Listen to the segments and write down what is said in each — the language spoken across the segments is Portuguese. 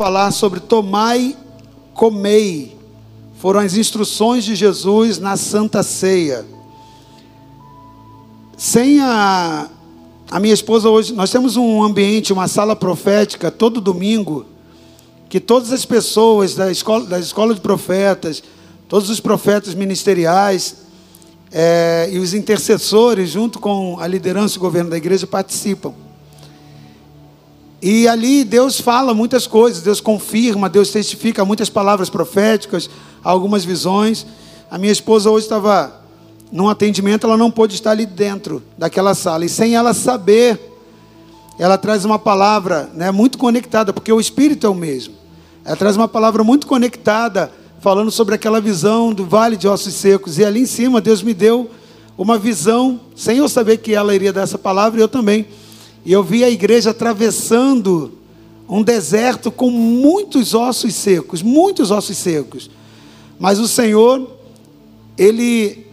falar sobre tomai, comei. Foram as instruções de Jesus na Santa Ceia. Sem a, a minha esposa hoje, nós temos um ambiente, uma sala profética todo domingo, que todas as pessoas da escola, da escola de profetas, todos os profetas ministeriais é, e os intercessores, junto com a liderança e o governo da igreja, participam. E ali Deus fala muitas coisas, Deus confirma, Deus testifica muitas palavras proféticas, algumas visões. A minha esposa hoje estava num atendimento, ela não pôde estar ali dentro daquela sala. E sem ela saber, ela traz uma palavra né, muito conectada, porque o Espírito é o mesmo. Ela traz uma palavra muito conectada, falando sobre aquela visão do vale de ossos secos. E ali em cima, Deus me deu uma visão, sem eu saber que ela iria dar essa palavra, e eu também. E eu vi a igreja atravessando um deserto com muitos ossos secos, muitos ossos secos. Mas o Senhor, ele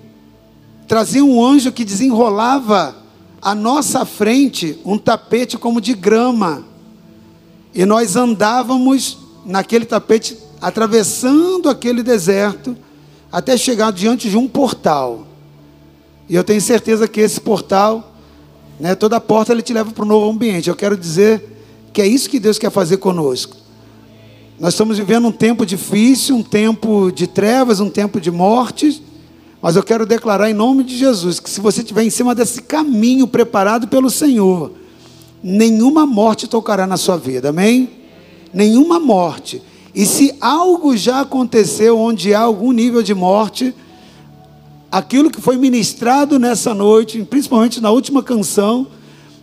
trazia um anjo que desenrolava à nossa frente um tapete como de grama. E nós andávamos naquele tapete, atravessando aquele deserto, até chegar diante de um portal. E eu tenho certeza que esse portal, né, toda porta ele te leva para um novo ambiente. Eu quero dizer que é isso que Deus quer fazer conosco. Nós estamos vivendo um tempo difícil, um tempo de trevas, um tempo de mortes. Mas eu quero declarar em nome de Jesus que se você estiver em cima desse caminho preparado pelo Senhor, nenhuma morte tocará na sua vida, amém? Nenhuma morte. E se algo já aconteceu onde há algum nível de morte, aquilo que foi ministrado nessa noite, principalmente na última canção,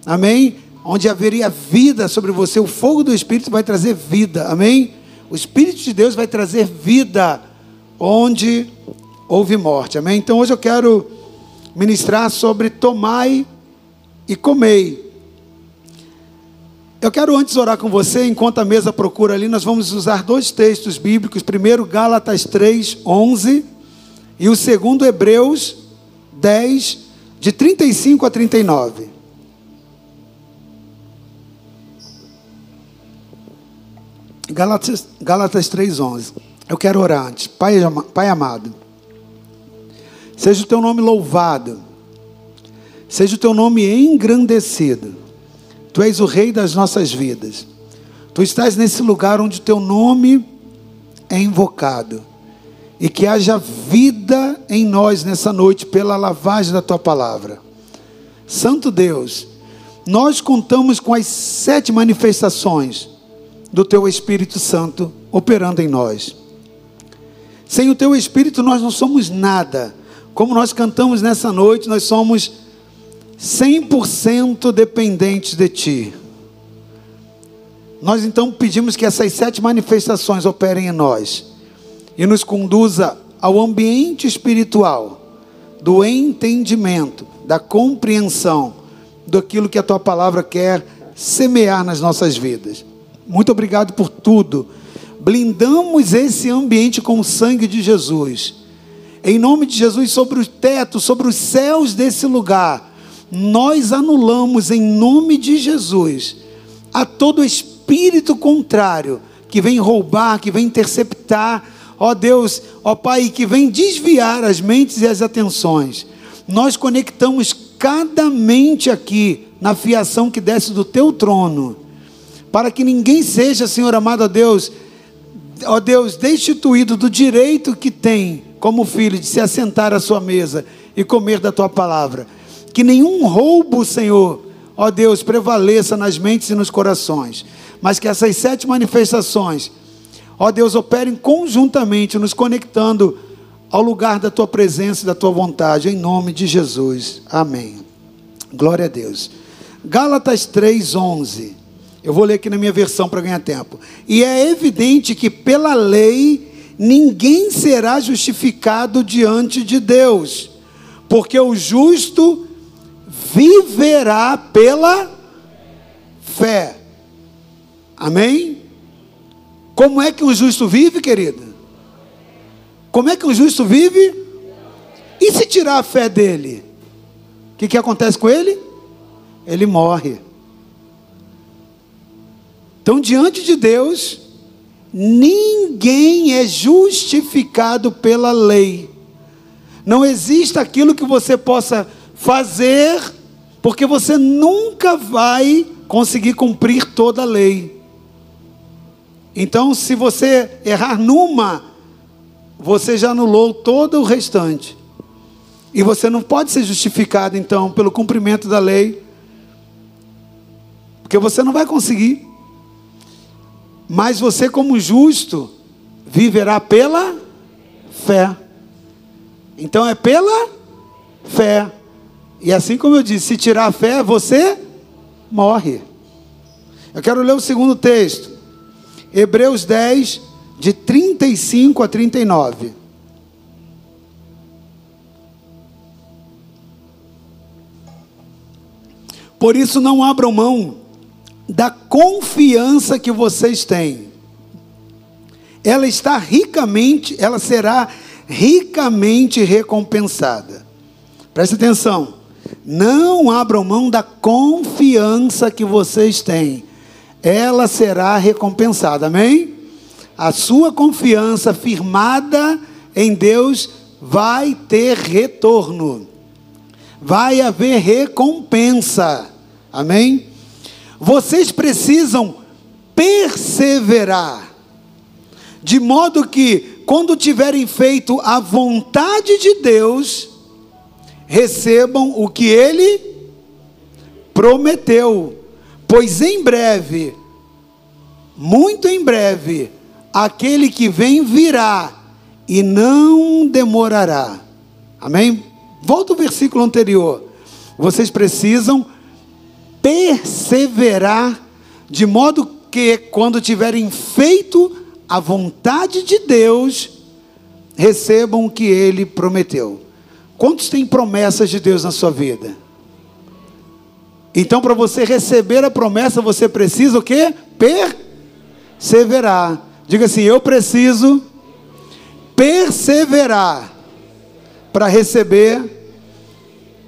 amém? Onde haveria vida sobre você, o fogo do Espírito vai trazer vida, amém? O Espírito de Deus vai trazer vida onde houve morte. Amém? Então hoje eu quero ministrar sobre tomai e comei. Eu quero antes orar com você, enquanto a mesa procura ali, nós vamos usar dois textos bíblicos. Primeiro, Gálatas 3, 11. E o segundo, Hebreus 10, de 35 a 39. Gálatas, Gálatas 3, 11. Eu quero orar antes. Pai, Pai amado. Seja o teu nome louvado. Seja o teu nome engrandecido. Tu és o rei das nossas vidas. Tu estás nesse lugar onde o teu nome é invocado. E que haja vida em nós nessa noite pela lavagem da tua palavra. Santo Deus, nós contamos com as sete manifestações do teu Espírito Santo operando em nós. Sem o teu Espírito nós não somos nada como nós cantamos nessa noite, nós somos 100% dependentes de Ti. Nós então pedimos que essas sete manifestações operem em nós e nos conduza ao ambiente espiritual do entendimento, da compreensão daquilo que a Tua palavra quer semear nas nossas vidas. Muito obrigado por tudo. Blindamos esse ambiente com o sangue de Jesus em nome de Jesus, sobre o teto, sobre os céus desse lugar, nós anulamos em nome de Jesus a todo espírito contrário que vem roubar, que vem interceptar, ó Deus, ó Pai, que vem desviar as mentes e as atenções. Nós conectamos cada mente aqui na fiação que desce do teu trono, para que ninguém seja, Senhor amado, ó Deus, ó Deus, destituído do direito que tem como filho, de se assentar à sua mesa e comer da tua palavra. Que nenhum roubo, Senhor, ó Deus, prevaleça nas mentes e nos corações, mas que essas sete manifestações, ó Deus, operem conjuntamente, nos conectando ao lugar da tua presença e da tua vontade, em nome de Jesus. Amém. Glória a Deus. Gálatas 3:11. Eu vou ler aqui na minha versão para ganhar tempo. E é evidente que pela lei ninguém será justificado diante de Deus, porque o justo viverá pela fé. Amém? Como é que o justo vive, querida? Como é que o justo vive? E se tirar a fé dele? O que, que acontece com ele? Ele morre. Então, diante de Deus, ninguém é justificado pela lei. Não existe aquilo que você possa fazer, porque você nunca vai conseguir cumprir toda a lei. Então, se você errar numa, você já anulou todo o restante. E você não pode ser justificado, então, pelo cumprimento da lei, porque você não vai conseguir. Mas você, como justo, viverá pela fé. Então é pela fé. E assim como eu disse, se tirar a fé, você morre. Eu quero ler o segundo texto. Hebreus 10, de 35 a 39. Por isso não abram mão da confiança que vocês têm. Ela está ricamente, ela será ricamente recompensada. Preste atenção. Não abram mão da confiança que vocês têm. Ela será recompensada. Amém? A sua confiança firmada em Deus vai ter retorno. Vai haver recompensa. Amém? Vocês precisam perseverar, de modo que, quando tiverem feito a vontade de Deus, recebam o que Ele prometeu, pois em breve, muito em breve, aquele que vem virá e não demorará. Amém? Volta ao versículo anterior. Vocês precisam perseverar, de modo que, quando tiverem feito a vontade de Deus, recebam o que Ele prometeu. Quantos têm promessas de Deus na sua vida? Então, para você receber a promessa, você precisa o quê? Perseverar. Diga assim: eu preciso perseverar para receber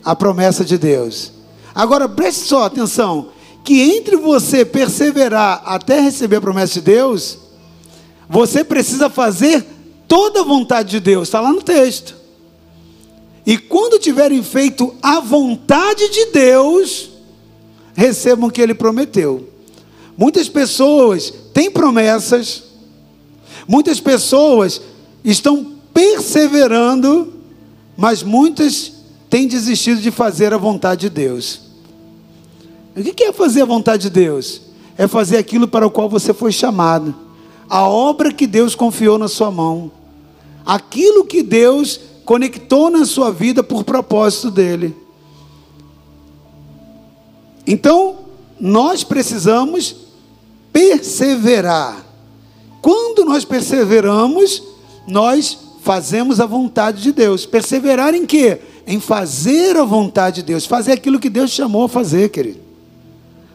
a promessa de Deus. Agora preste só atenção: que entre você perseverar até receber a promessa de Deus, você precisa fazer toda a vontade de Deus, está lá no texto. E quando tiverem feito a vontade de Deus, recebam o que Ele prometeu. Muitas pessoas têm promessas, muitas pessoas estão perseverando, mas muitas têm desistido de fazer a vontade de Deus. O que é fazer a vontade de Deus? É fazer aquilo para o qual você foi chamado, a obra que Deus confiou na sua mão, aquilo que Deus conectou na sua vida por propósito dele. Então, nós precisamos perseverar. Quando nós perseveramos, nós fazemos a vontade de Deus. Perseverar em quê? Em fazer a vontade de Deus, fazer aquilo que Deus chamou a fazer, querido.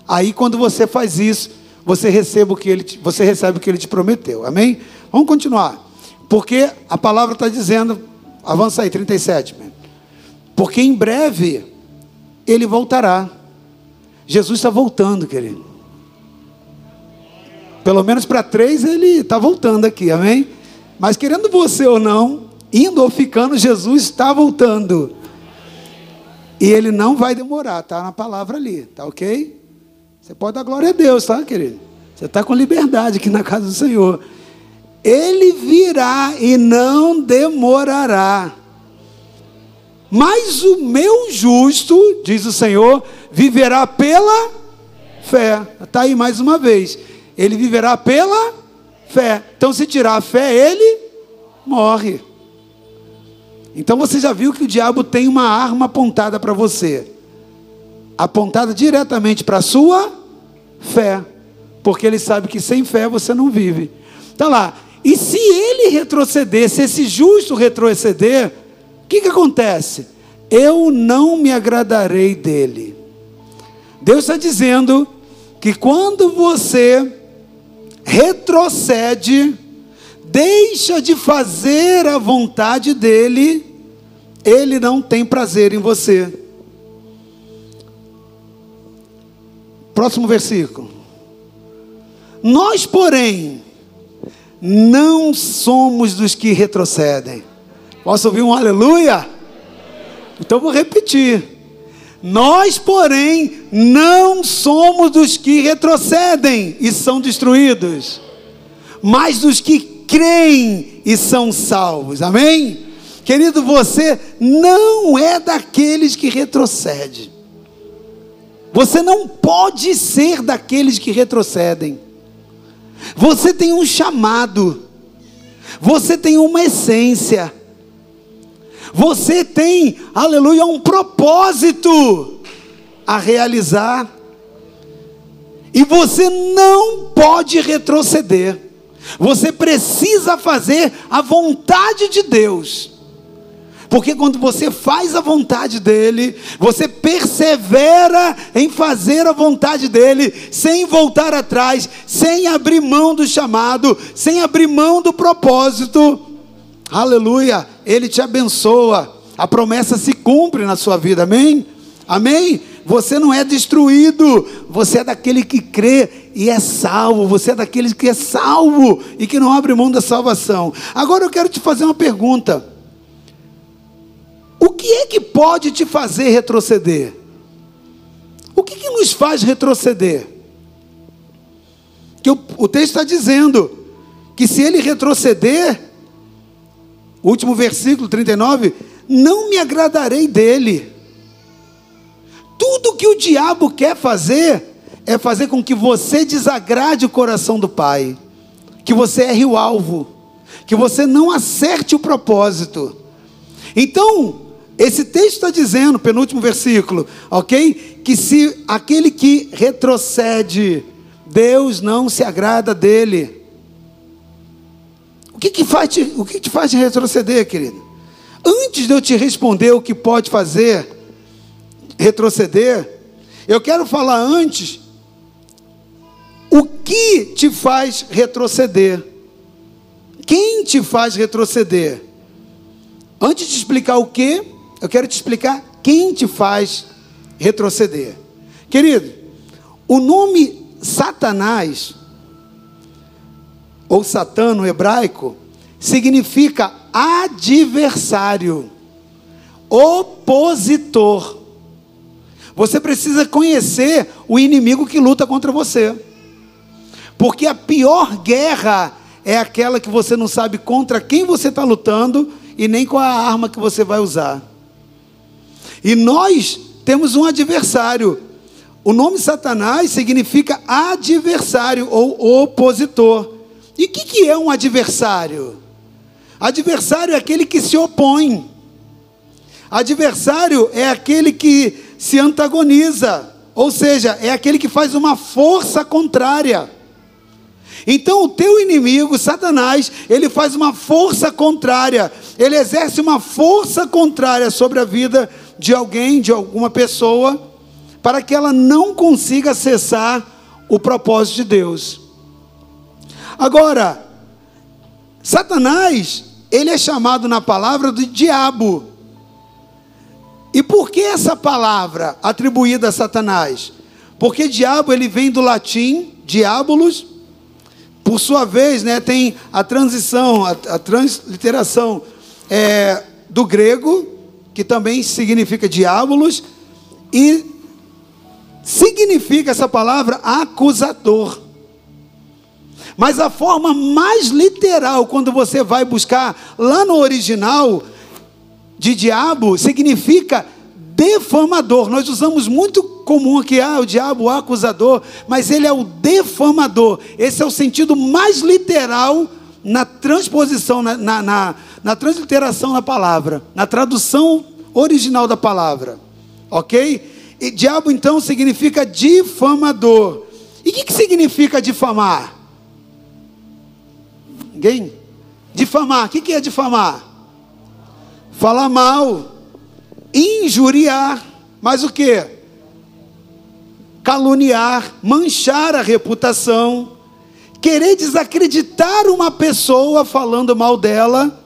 Aí quando você faz isso, você recebe o que ele, você recebe o que ele te prometeu. Amém? Vamos continuar. Porque a palavra está dizendo, avança aí, 37. Porque em breve ele voltará. Jesus está voltando, querido. Pelo menos para três ele está voltando aqui, amém? Mas querendo você ou não, indo ou ficando, Jesus está voltando. E ele não vai demorar, tá na palavra ali, tá ok? Você pode dar glória a Deus, tá, querido? Você está com liberdade aqui na casa do Senhor. Ele virá e não demorará. Mas o meu justo, diz o Senhor, viverá pela fé. Está aí mais uma vez. Ele viverá pela fé. Então, se tirar a fé, ele morre. Então você já viu que o diabo tem uma arma apontada para você apontada diretamente para a sua fé, porque ele sabe que sem fé você não vive. Está lá. E se ele retroceder, se esse justo retroceder, que, que acontece? Eu não me agradarei dele. Deus está dizendo que quando você retrocede, deixa de fazer a vontade dele, ele não tem prazer em você. Próximo versículo. Nós, porém, não somos dos que retrocedem. Posso ouvir um aleluia? Então vou repetir. Nós, porém, não somos dos que retrocedem e são destruídos, mas dos que creem e são salvos. Amém? Querido, você não é daqueles que retrocedem. Você não pode ser daqueles que retrocedem. Você tem um chamado. Você tem uma essência. Você tem, aleluia, um propósito a realizar. E você não pode retroceder. Você precisa fazer a vontade de Deus. Porque quando você faz a vontade dele, você persevera em fazer a vontade dele, sem voltar atrás, sem abrir mão do chamado, sem abrir mão do propósito. Aleluia! Ele te abençoa. A promessa se cumpre na sua vida. Amém? Amém? Você não é destruído, você é daquele que crê e é salvo, você é daquele que é salvo e que não abre mão da salvação. Agora eu quero te fazer uma pergunta. O que é que pode te fazer retroceder? O que, que nos faz retroceder? Que o, o texto está dizendo que se ele retroceder, último versículo 39, não me agradarei dele. Tudo que o diabo quer fazer é fazer com que você desagrade o coração do Pai, que você erre o alvo, que você não acerte o propósito. Então, esse texto está dizendo, penúltimo versículo, ok? Que se aquele que retrocede, Deus não se agrada dele. Que, que, faz te, o que te faz retroceder, querido? Antes de eu te responder o que pode fazer retroceder, eu quero falar antes o que te faz retroceder. Quem te faz retroceder? Antes de explicar o que, eu quero te explicar quem te faz retroceder. Querido, o nome Satanás, ou Satã no hebraico, significa adversário, opositor. Você precisa conhecer o inimigo que luta contra você. Porque a pior guerra é aquela que você não sabe contra quem você está lutando e nem qual a arma que você vai usar. E nós temos um adversário. O nome Satanás significa adversário ou opositor. E o que, que é um adversário? Adversário é aquele que se opõe. Adversário é aquele que se antagoniza, ou seja, é aquele que faz uma força contrária. Então, o teu inimigo, Satanás, ele faz uma força contrária, ele exerce uma força contrária sobre a vida de alguém, de alguma pessoa, para que ela não consiga acessar o propósito de Deus. Agora, Satanás, ele é chamado na palavra de diabo. E por que essa palavra atribuída a Satanás? Porque diabo ele vem do latim diabolos, por sua vez, né, tem a transição, a, a transliteração é, do grego que também significa diabolos, e significa essa palavra acusador. Mas a forma mais literal, quando você vai buscar lá no original de diabo, significa defamador. Nós usamos muito comum aqui, ah, o diabo, o acusador, mas ele é o defamador. Esse é o sentido mais literal na transposição, na, na, na na transliteração da palavra, na tradução original da palavra. Ok? E diabo então significa difamador. E o que, que significa difamar? Ninguém? Difamar. O que, que é difamar? Falar mal, injuriar, mas o que? Caluniar, manchar a reputação, querer desacreditar uma pessoa falando mal dela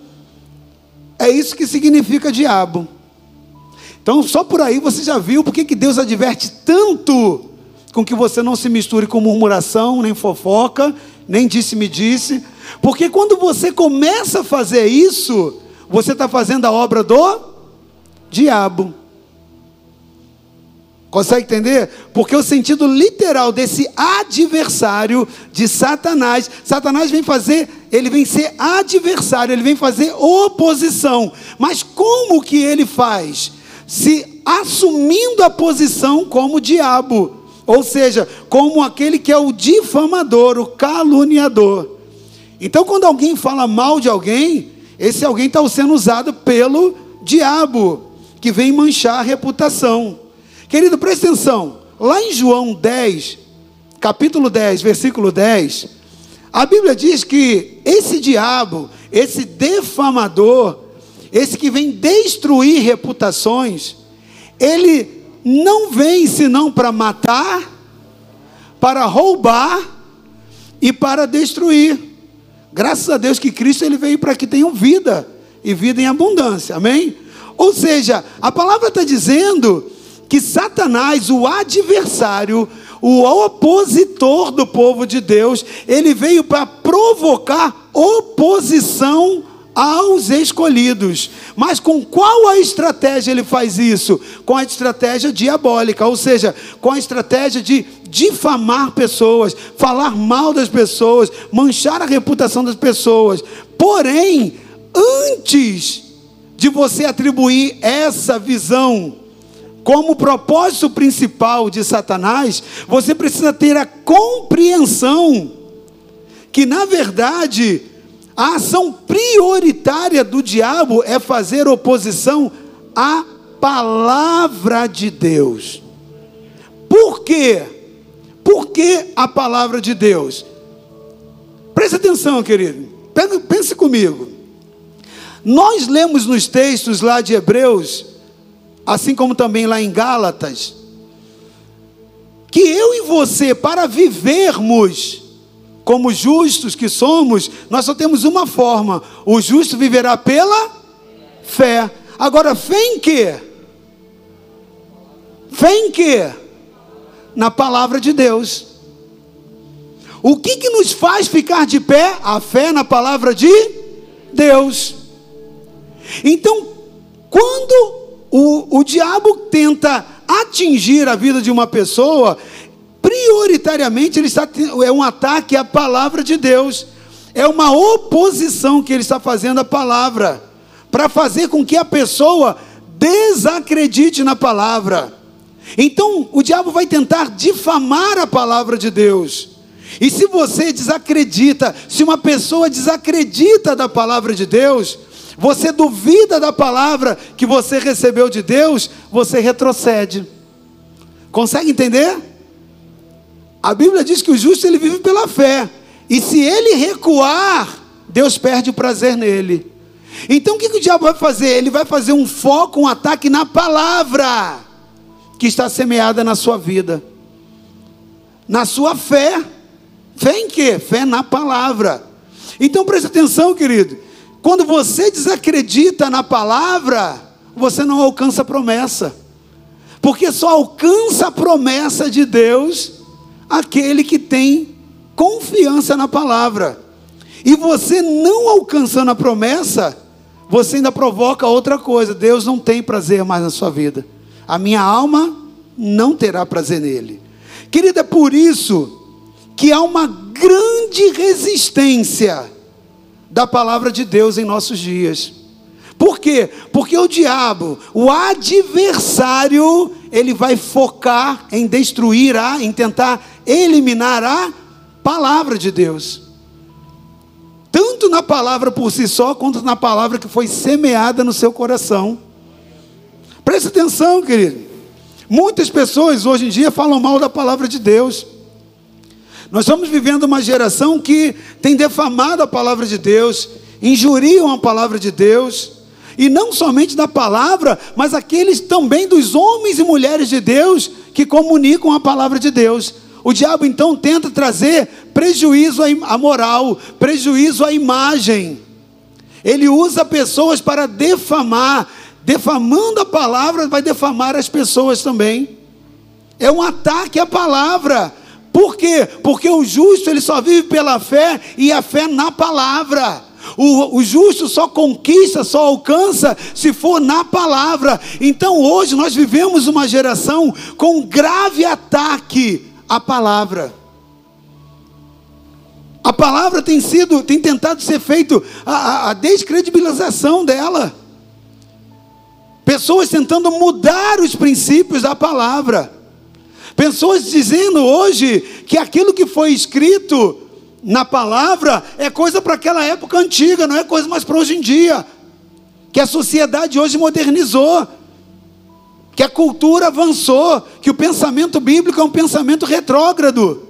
é isso que significa diabo. Então, só por aí você já viu porque que Deus adverte tanto com que você não se misture com murmuração nem fofoca, nem disse-me disse, porque quando você começa a fazer isso, você está fazendo a obra do diabo. Consegue entender? Porque o sentido literal desse adversário de Satanás, Satanás vem fazer, ele vem ser adversário, ele vem fazer oposição. Mas como que ele faz? Se assumindo a posição como diabo, ou seja, como aquele que é o difamador, o caluniador. Então, quando alguém fala mal de alguém, esse alguém está sendo usado pelo diabo, que vem manchar a reputação. Querido, presta atenção. Lá em João 10, capítulo 10, versículo 10, a Bíblia diz que esse diabo, esse defamador, esse que vem destruir reputações, ele não vem senão para matar, para roubar e para destruir. Graças a Deus que Cristo ele veio para que tenham vida e vida em abundância. Amém? Ou seja, a palavra está dizendo que Satanás, o adversário, o opositor do povo de Deus, ele veio para provocar oposição aos escolhidos. Mas com qual a estratégia ele faz isso? Com a estratégia diabólica, ou seja, com a estratégia de difamar pessoas, falar mal das pessoas, manchar a reputação das pessoas. Porém, antes de você atribuir essa visão como propósito principal de Satanás, você precisa ter a compreensão que, na verdade, a ação prioritária do diabo é fazer oposição à palavra de Deus. Por quê? Por que a palavra de Deus? Preste atenção, querido. Pense comigo. Nós lemos nos textos lá de Hebreus assim como também lá em Gálatas, que eu e você, para vivermos como justos que somos, nós só temos uma forma: o justo viverá pela fé. Agora, fé em quê? Fé em quê? Na palavra de Deus. O que, que nos faz ficar de pé? A fé na palavra de Deus. Então, quando o, o diabo tenta atingir a vida de uma pessoa, prioritariamente ele está, é um ataque à palavra de Deus, é uma oposição que ele está fazendo à palavra, para fazer com que a pessoa desacredite na palavra. Então, o diabo vai tentar difamar a palavra de Deus. E se você desacredita, se uma pessoa desacredita da palavra de Deus, você duvida da palavra que você recebeu de Deus, você retrocede. Consegue entender? A Bíblia diz que o justo ele vive pela fé. E se ele recuar, Deus perde o prazer nele. Então o que, que o diabo vai fazer? Ele vai fazer um foco, um ataque na palavra que está semeada na sua vida. Na sua fé. Fé em quê? Fé na palavra. Então preste atenção, querido. Quando você desacredita na palavra, você não alcança a promessa. Porque só alcança a promessa de Deus aquele que tem confiança na palavra. E você não alcançando a promessa, você ainda provoca outra coisa. Deus não tem prazer mais na sua vida. A minha alma não terá prazer nele. Querida, é por isso que há uma grande resistência da palavra de Deus em nossos dias. Por quê? Porque o diabo, o adversário, ele vai focar em destruir a, em tentar eliminar a palavra de Deus. Tanto na palavra por si só, quanto na palavra que foi semeada no seu coração. Preste atenção, querido. Muitas pessoas hoje em dia falam mal da palavra de Deus. Nós estamos vivendo uma geração que tem defamado a palavra de Deus, injuriam a palavra de Deus, e não somente da palavra, mas aqueles também dos homens e mulheres de Deus que comunicam a palavra de Deus. O diabo então tenta trazer prejuízo à moral, prejuízo à imagem. Ele usa pessoas para defamar, defamando a palavra, vai defamar as pessoas também. É um ataque à palavra Por quê? Porque o justo ele só vive pela fé e a fé na palavra. O, o, justo só conquista, só alcança se for na palavra. Então hoje nós vivemos uma geração com grave ataque à palavra. A palavra tem sido, tem tentado ser feito a, a, a descredibilização dela. Pessoas tentando mudar os princípios da palavra. Pessoas dizendo hoje que aquilo que foi escrito na palavra é coisa para aquela época antiga, não é coisa mais para hoje em dia. Que a sociedade hoje modernizou, que a cultura avançou, que o pensamento bíblico é um pensamento retrógrado.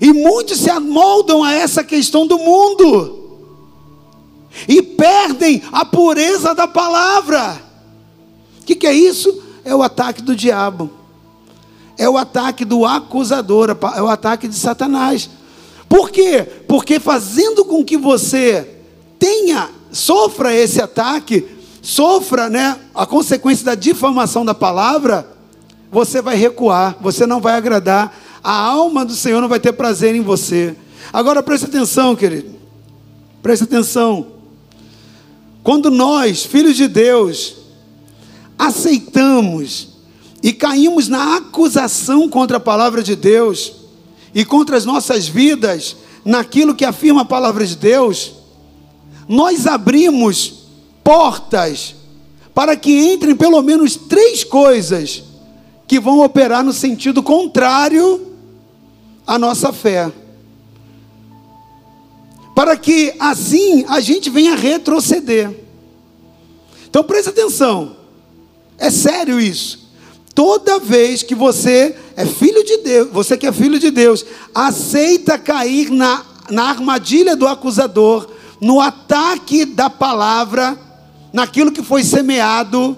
E muitos se amoldam a essa questão do mundo e perdem a pureza da palavra. O que, que é isso? É o ataque do diabo, é o ataque do acusador, é o ataque de Satanás. Por quê? Porque fazendo com que você tenha, sofra esse ataque, sofra né, a consequência da difamação da palavra, você vai recuar, você não vai agradar, a alma do Senhor não vai ter prazer em você. Agora preste atenção, querido, preste atenção. Quando nós, filhos de Deus, aceitamos e caímos na acusação contra a palavra de Deus, e contra as nossas vidas, naquilo que afirma a palavra de Deus, nós abrimos portas para que entrem pelo menos três coisas que vão operar no sentido contrário à nossa fé. Para que assim a gente venha retroceder. Então preste atenção, é sério isso. Toda vez que você é filho de Deus, você que é filho de Deus, aceita cair na, na armadilha do acusador, no ataque da palavra, naquilo que foi semeado,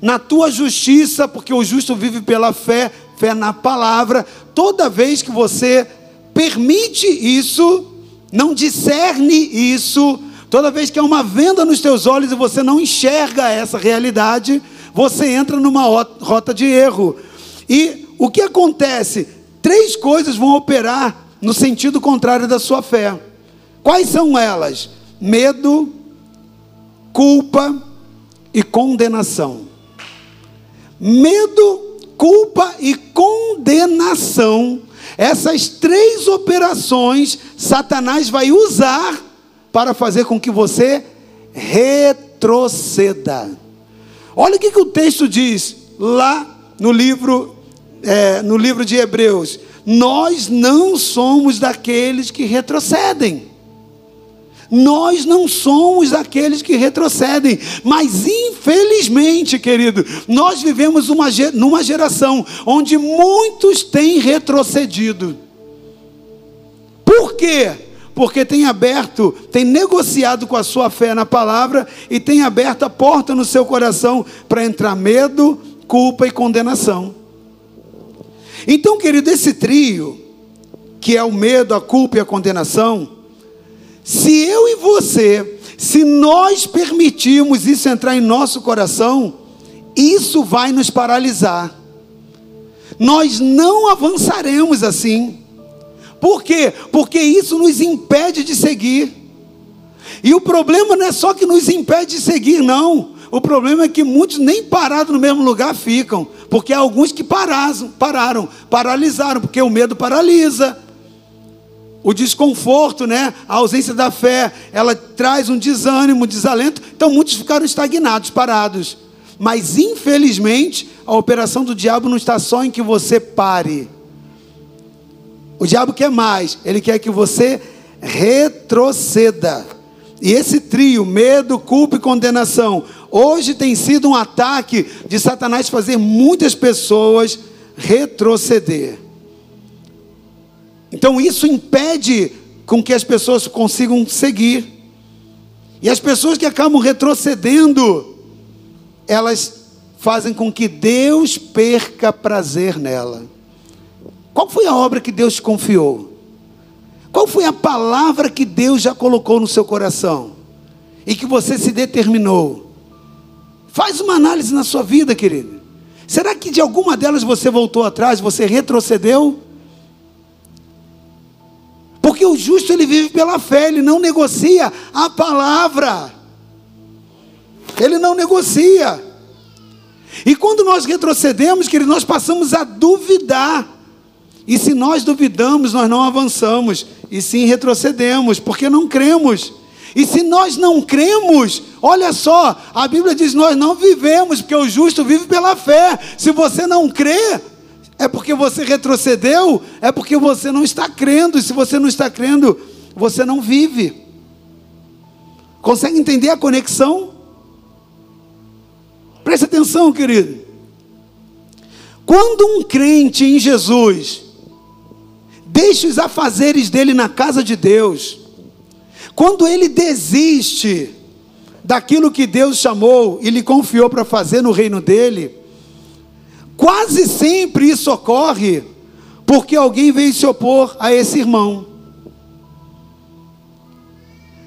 na tua justiça, porque o justo vive pela fé, fé na palavra. Toda vez que você permite isso, não discerne isso, toda vez que há uma venda nos teus olhos e você não enxerga essa realidade, você entra numa rota de erro. E o que acontece? Três coisas vão operar no sentido contrário da sua fé. Quais são elas? Medo, culpa e condenação. Medo, culpa e condenação. Essas três operações Satanás vai usar para fazer com que você retroceda. Olha o que, que o texto diz lá no livro, é, no livro de Hebreus. Nós não somos daqueles que retrocedem. Nós não somos daqueles que retrocedem, mas infelizmente, querido, nós vivemos uma, numa geração onde muitos têm retrocedido. Por quê? porque tem aberto, tem negociado com a sua fé na palavra e tem aberto a porta no seu coração para entrar medo, culpa e condenação. Então, querido, esse trio, que é o medo, a culpa e a condenação, se eu e você, se nós permitirmos isso entrar em nosso coração, isso vai nos paralisar. Nós não avançaremos assim. Por quê? Porque isso nos impede de seguir. E o problema não é só que nos impede de seguir, não. O problema é que muitos nem parados no mesmo lugar ficam. Porque há alguns que pararam, pararam, paralisaram, porque o medo paralisa. O desconforto, né? A ausência da fé, ela traz um desânimo, um desalento. Então muitos ficaram estagnados, parados. Mas infelizmente, a operação do diabo não está só em que você pare o diabo quer mais, ele quer que você retroceda. E esse trio, medo, culpa e condenação, hoje tem sido um ataque de Satanás fazer muitas pessoas retroceder. Então isso impede com que as pessoas consigam seguir. E as pessoas que acabam retrocedendo, elas fazem com que Deus perca prazer nela. Qual foi a obra que Deus te confiou? Qual foi a palavra que Deus já colocou no seu coração? E que você se determinou? Faz uma análise na sua vida, querido. Será que de alguma delas você voltou atrás, você retrocedeu? Porque o justo ele vive pela fé, ele não negocia a palavra. Ele não negocia. E quando nós retrocedemos, querido, nós passamos a duvidar. E se nós duvidamos, nós não avançamos, e sim retrocedemos, porque não cremos. E se nós não cremos, olha só, a Bíblia diz: nós não vivemos, porque o justo vive pela fé. Se você não crê, é porque você retrocedeu, é porque você não está crendo. E se você não está crendo, você não vive. Consegue entender a conexão? Preste atenção, querido. Quando um crente em Jesus deixa os afazeres dele na casa de Deus, quando ele desiste daquilo que Deus chamou e lhe confiou para fazer no reino dele, quase sempre isso ocorre porque alguém veio se opor a esse irmão.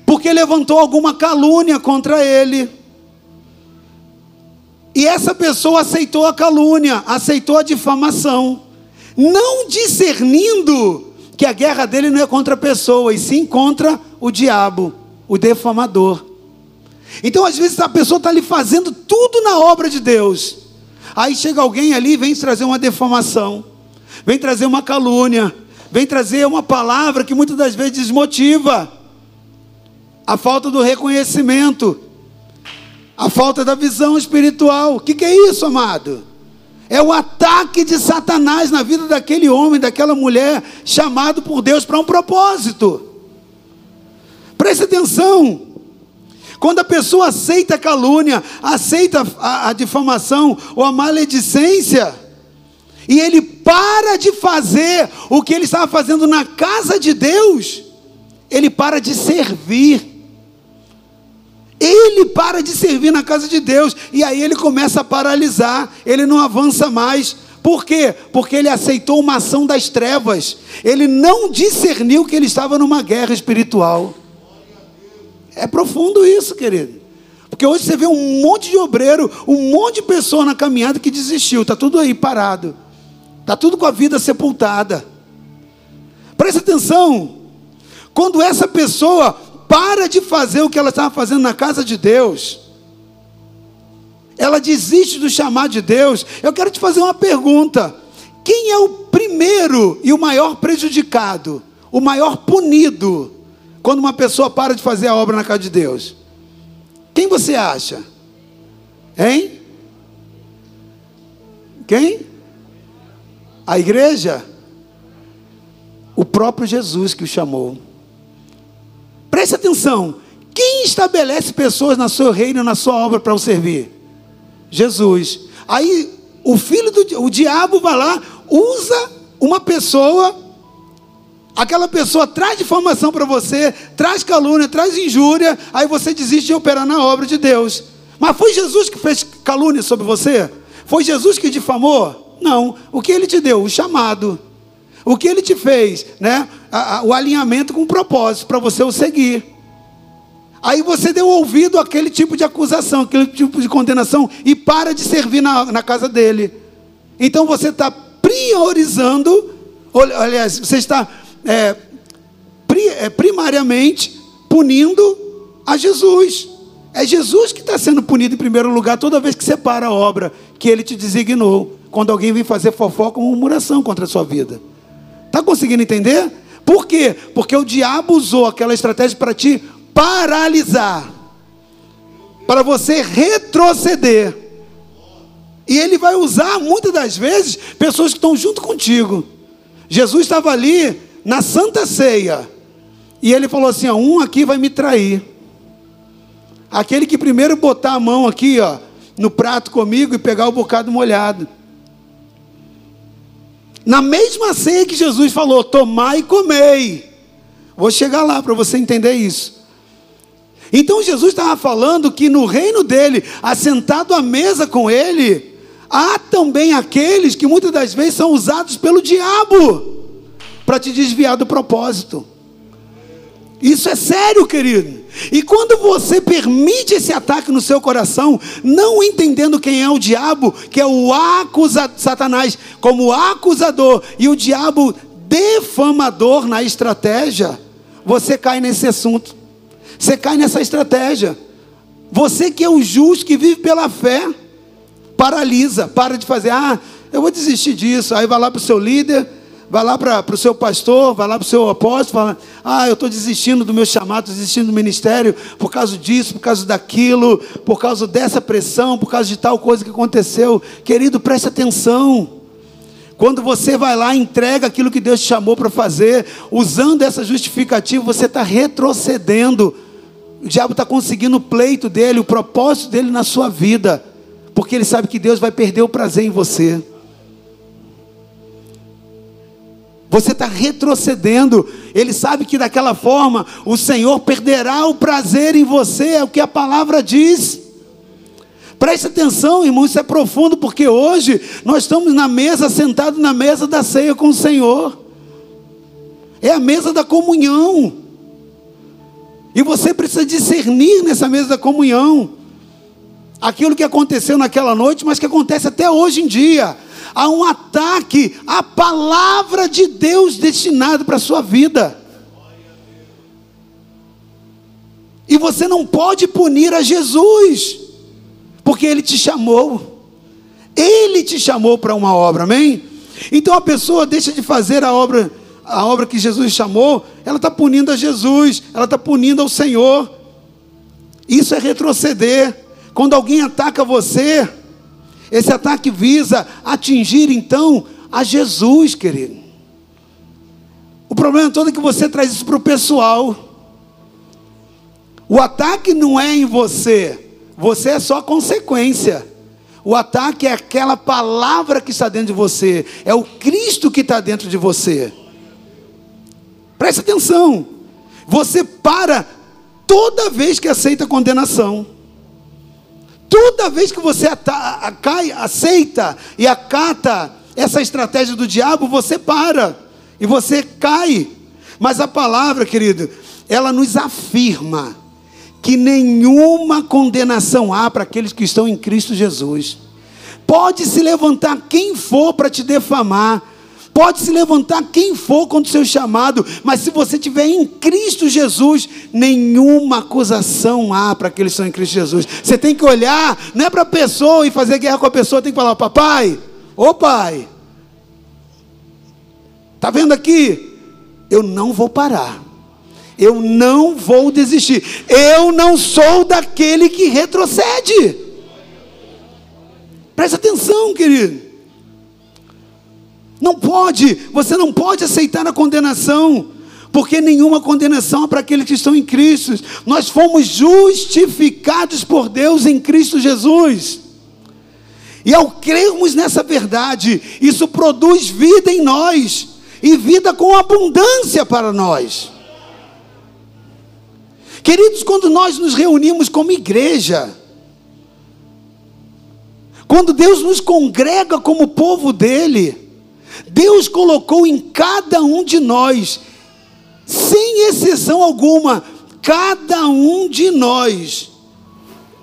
Porque levantou alguma calúnia contra ele e essa pessoa aceitou a calúnia, aceitou a difamação, não discernindo que a guerra dele não é contra a pessoa, e sim contra o diabo, o defamador. Então, às vezes, a pessoa está ali fazendo tudo na obra de Deus. Aí chega alguém ali e vem trazer uma defamação, vem trazer uma calúnia, vem trazer uma palavra que muitas das vezes desmotiva a falta do reconhecimento a falta da visão espiritual. O que, que é isso, amado? É o ataque de Satanás na vida daquele homem, daquela mulher, chamado por Deus para um propósito. Preste atenção. Quando a pessoa aceita a calúnia, aceita a, a difamação ou a maledicência, e ele para de fazer o que ele estava fazendo na casa de Deus, ele para de servir. Ele para de servir na casa de Deus e aí ele começa a paralisar, ele não avança mais. Por quê? Porque ele aceitou uma ação das trevas. Ele não discerniu que ele estava numa guerra espiritual. É profundo isso, querido. Porque hoje você vê um monte de obreiro, um monte de pessoa na caminhada que desistiu, está tudo aí parado, está tudo com a vida sepultada. Presta atenção, quando essa pessoa para de fazer o que ela estava fazendo na casa de Deus. Ela desiste do chamado de Deus. Eu quero te fazer uma pergunta: quem é o primeiro e o maior prejudicado, o maior punido, quando uma pessoa para de fazer a obra na casa de Deus? Quem você acha? Hein? Quem? A igreja? O próprio Jesus que o chamou. Preste atenção. Quem estabelece pessoas na seu reino, na sua obra para o servir? Jesus. Aí o filho do o diabo vai lá, usa uma pessoa, aquela pessoa traz difamação para você, traz calúnia, traz injúria, aí você desiste de operar na obra de Deus. Mas foi Jesus que fez calúnia sobre você? Foi Jesus que difamou? Não. O que ele te deu? O chamado. O que ele te fez, né? o alinhamento com o propósito para você o seguir. Aí você deu ouvido àquele tipo de acusação, aquele tipo de condenação e para de servir na, na casa dele. Então você está priorizando, aliás, você está é, é, primariamente punindo a Jesus. É Jesus que está sendo punido em primeiro lugar toda vez que separa a obra que ele te designou. Quando alguém vem fazer fofoca ou murmuração contra a sua vida. Está conseguindo entender? Por quê? Porque o diabo usou aquela estratégia para te paralisar, para você retroceder. E ele vai usar muitas das vezes pessoas que estão junto contigo. Jesus estava ali na Santa Ceia e ele falou assim: ó, um aqui vai me trair. Aquele que primeiro botar a mão aqui, ó, no prato comigo e pegar o bocado molhado. Na mesma ceia que Jesus falou: tomai e comei. Vou chegar lá para você entender isso. Então Jesus estava falando que no reino dele, assentado à mesa com ele, há também aqueles que muitas das vezes são usados pelo diabo para te desviar do propósito. Isso é sério, querido. E quando você permite esse ataque no seu coração, não entendendo quem é o diabo, que é o acusador, Satanás, como acusador, e o diabo defamador na estratégia, você cai nesse assunto. Você cai nessa estratégia. Você que é o justo que vive pela fé, paralisa, para de fazer, ah, eu vou desistir disso. Aí vai lá para o seu líder, vai lá para o seu pastor, vai lá para o seu apóstolo, fala, ah, eu estou desistindo do meu chamado, desistindo do ministério, por causa disso, por causa daquilo, por causa dessa pressão, por causa de tal coisa que aconteceu. Querido, preste atenção. Quando você vai lá e entrega aquilo que Deus te chamou para fazer, usando essa justificativa, você está retrocedendo o diabo está conseguindo o pleito dele, o propósito dele na sua vida, porque ele sabe que Deus vai perder o prazer em você. Você está retrocedendo. Ele sabe que daquela forma o Senhor perderá o prazer em você, é o que a palavra diz. Preste atenção, irmão, isso é profundo, porque hoje nós estamos na mesa, sentados na mesa da ceia com o Senhor. É a mesa da comunhão. E você precisa discernir nessa mesa da comunhão aquilo que aconteceu naquela noite, mas que acontece até hoje em dia. Há um ataque à palavra de Deus destinado para a sua vida. E você não pode punir a Jesus, porque Ele te chamou. Ele te chamou para uma obra, amém? Então a pessoa deixa de fazer a obra a obra que Jesus chamou, ela está punindo a Jesus, ela está punindo ao Senhor. Isso é retroceder. Quando alguém ataca você, esse ataque visa atingir então a Jesus, querido. O problema todo é que você traz isso para o pessoal. O ataque não é em você, você é só consequência. O ataque é aquela palavra que está dentro de você, é o Cristo que está dentro de você. Preste atenção. Você para toda vez que aceita condenação. Toda vez que você cai, aceita e acata essa estratégia do diabo, você para e você cai. Mas a palavra, querido, ela nos afirma que nenhuma condenação há para aqueles que estão em Cristo Jesus. Pode se levantar quem for para te defamar, Pode se levantar quem for contra o seu chamado, mas se você estiver em Cristo Jesus, nenhuma acusação há para aqueles que estão em Cristo Jesus. Você tem que olhar, não é para a pessoa e fazer guerra com a pessoa, tem que falar, papai, ô pai, está vendo aqui? Eu não vou parar. Eu não vou desistir. Eu não sou daquele que retrocede. Presta atenção, querido. Não pode, você não pode aceitar a condenação, porque nenhuma condenação é para aqueles que estão em Cristo. Nós fomos justificados por Deus em Cristo Jesus. E ao crermos nessa verdade, isso produz vida em nós, e vida com abundância para nós. Queridos, quando nós nos reunimos como igreja, quando Deus nos congrega como povo dele, Deus colocou em cada um de nós, sem exceção alguma, cada um de nós,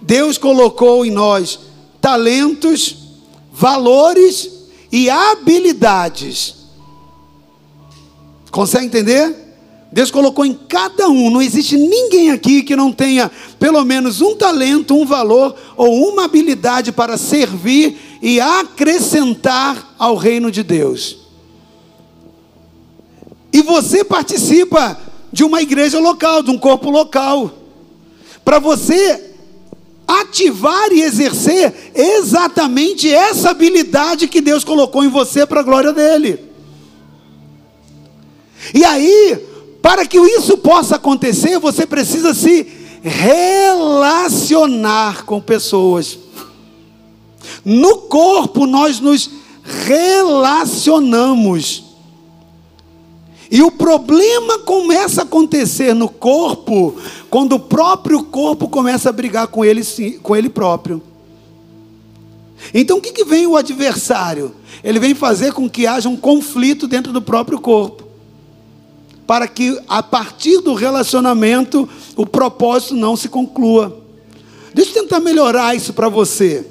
Deus colocou em nós talentos, valores e habilidades. Consegue entender? Deus colocou em cada um, não existe ninguém aqui que não tenha pelo menos um talento, um valor ou uma habilidade para servir e acrescentar ao reino de Deus. E você participa de uma igreja local, de um corpo local, para você ativar e exercer exatamente essa habilidade que Deus colocou em você para a glória dele. E aí, para que isso possa acontecer, você precisa se relacionar com pessoas. No corpo nós nos relacionamos. E o problema começa a acontecer no corpo quando o próprio corpo começa a brigar com ele, com ele próprio. Então o que, que vem o adversário? Ele vem fazer com que haja um conflito dentro do próprio corpo. Para que a partir do relacionamento o propósito não se conclua. Deixa eu tentar melhorar isso para você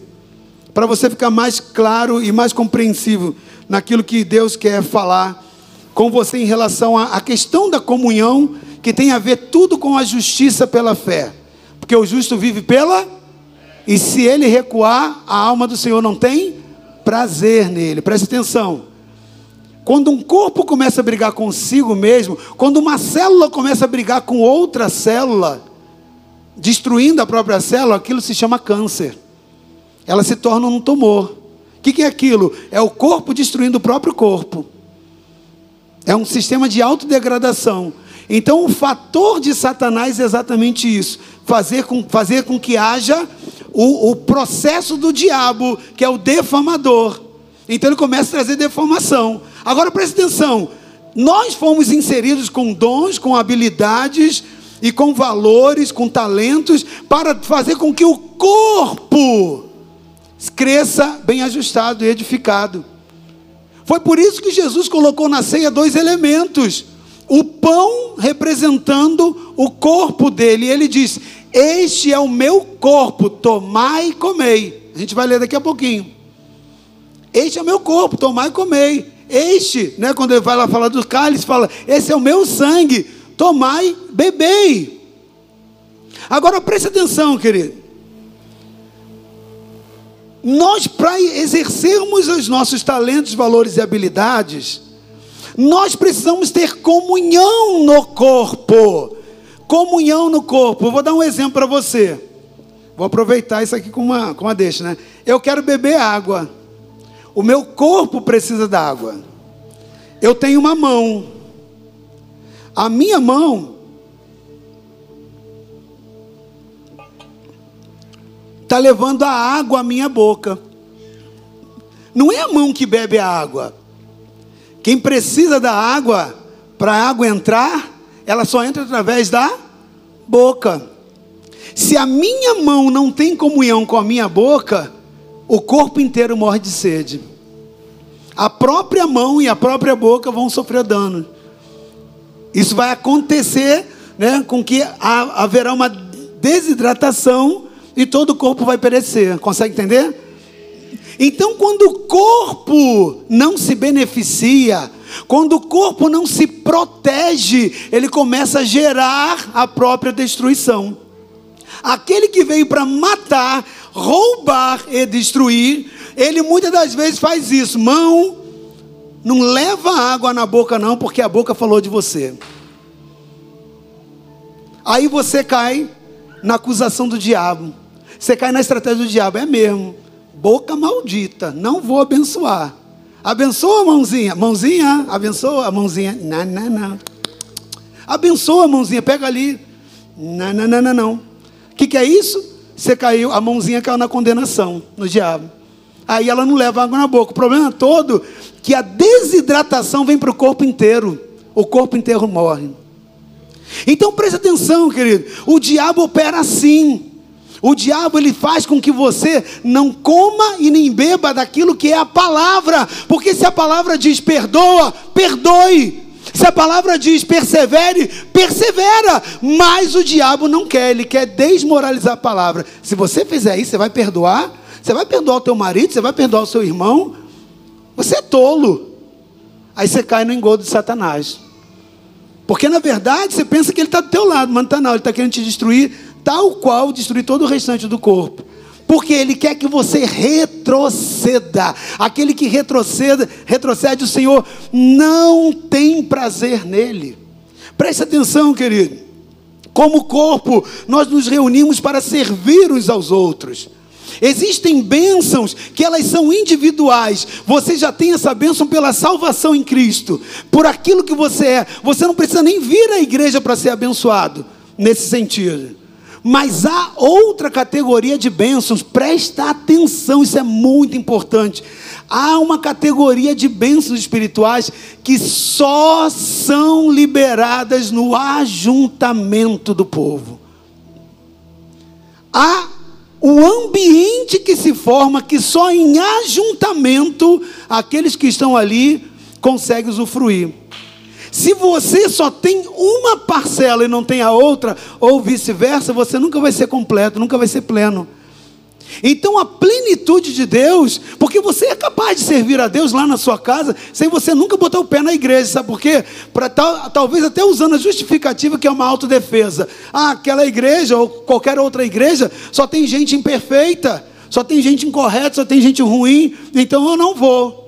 para você ficar mais claro e mais compreensivo naquilo que Deus quer falar com você em relação à questão da comunhão, que tem a ver tudo com a justiça pela fé. Porque o justo vive pela. E se ele recuar, a alma do Senhor não tem prazer nele. Preste atenção. Quando um corpo começa a brigar consigo mesmo, quando uma célula começa a brigar com outra célula, destruindo a própria célula, aquilo se chama câncer. Ela se torna um tumor. O que, que é aquilo? É o corpo destruindo o próprio corpo. É um sistema de autodegradação. Então, o fator de Satanás é exatamente isso: fazer com, fazer com que haja o, o processo do diabo, que é o defamador. Então, ele começa a trazer deformação. Agora, preste atenção: nós fomos inseridos com dons, com habilidades e com valores, com talentos, para fazer com que o corpo cresça bem ajustado e edificado. Foi por isso que Jesus colocou na ceia dois elementos: o pão representando o corpo dele. Ele diz: Este é o meu corpo, tomai e comei. A gente vai ler daqui a pouquinho. Este é o meu corpo, tomai e comei. Este, né, quando ele vai lá falar do cálice, fala: Esse é o meu sangue, tomai, bebei. Agora preste atenção, querido. Nós, para exercermos os nossos talentos, valores e habilidades, nós precisamos ter comunhão no corpo. Comunhão no corpo. vou dar um exemplo para você. Vou aproveitar isso aqui com uma, com uma deixa, né? Eu quero beber água. O meu corpo precisa da água. Eu tenho uma mão. A minha mão está levando a água à minha boca. Não é a mão que bebe a água. Quem precisa da água, para a água entrar, ela só entra através da boca. Se a minha mão não tem comunhão com a minha boca, o corpo inteiro morre de sede. A própria mão e a própria boca vão sofrer dano. Isso vai acontecer né, com que haverá uma desidratação e todo o corpo vai perecer. Consegue entender? Então, quando o corpo não se beneficia, quando o corpo não se protege, ele começa a gerar a própria destruição. Aquele que veio para matar, roubar e destruir, ele muitas das vezes faz isso. Mão, não leva água na boca, não, porque a boca falou de você. Aí você cai na acusação do diabo. Você cai na estratégia do diabo, é mesmo. Boca maldita, não vou abençoar. Abençoa a mãozinha, mãozinha, abençoa a mãozinha. Não, não, não. Abençoa a mãozinha, pega ali. Não, não, não, não, não. O que, que é isso? Você caiu, a mãozinha caiu na condenação, no diabo. Aí ela não leva água na boca. O problema todo é que a desidratação vem para o corpo inteiro. O corpo inteiro morre. Então preste atenção, querido. O diabo opera assim. O diabo ele faz com que você não coma e nem beba daquilo que é a palavra, porque se a palavra diz perdoa, perdoe. Se a palavra diz persevere, persevera. Mas o diabo não quer, ele quer desmoralizar a palavra. Se você fizer isso, você vai perdoar? Você vai perdoar o teu marido? Você vai perdoar o seu irmão? Você é tolo. Aí você cai no engodo de Satanás. Porque na verdade você pensa que ele está do teu lado, mas não está não, ele está querendo te destruir tal qual destruir todo o restante do corpo. Porque ele quer que você retroceda. Aquele que retroceda, retrocede o Senhor não tem prazer nele. Preste atenção, querido. Como corpo, nós nos reunimos para servir uns aos outros. Existem bênçãos que elas são individuais. Você já tem essa bênção pela salvação em Cristo, por aquilo que você é. Você não precisa nem vir à igreja para ser abençoado nesse sentido. Mas há outra categoria de bênçãos, presta atenção, isso é muito importante. Há uma categoria de bênçãos espirituais que só são liberadas no ajuntamento do povo. Há o ambiente que se forma que só em ajuntamento aqueles que estão ali conseguem usufruir. Se você só tem uma parcela e não tem a outra, ou vice-versa, você nunca vai ser completo, nunca vai ser pleno. Então a plenitude de Deus, porque você é capaz de servir a Deus lá na sua casa, sem você nunca botar o pé na igreja, sabe por quê? Pra, tal, talvez até usando a justificativa que é uma autodefesa. Ah, aquela igreja ou qualquer outra igreja só tem gente imperfeita, só tem gente incorreta, só tem gente ruim, então eu não vou.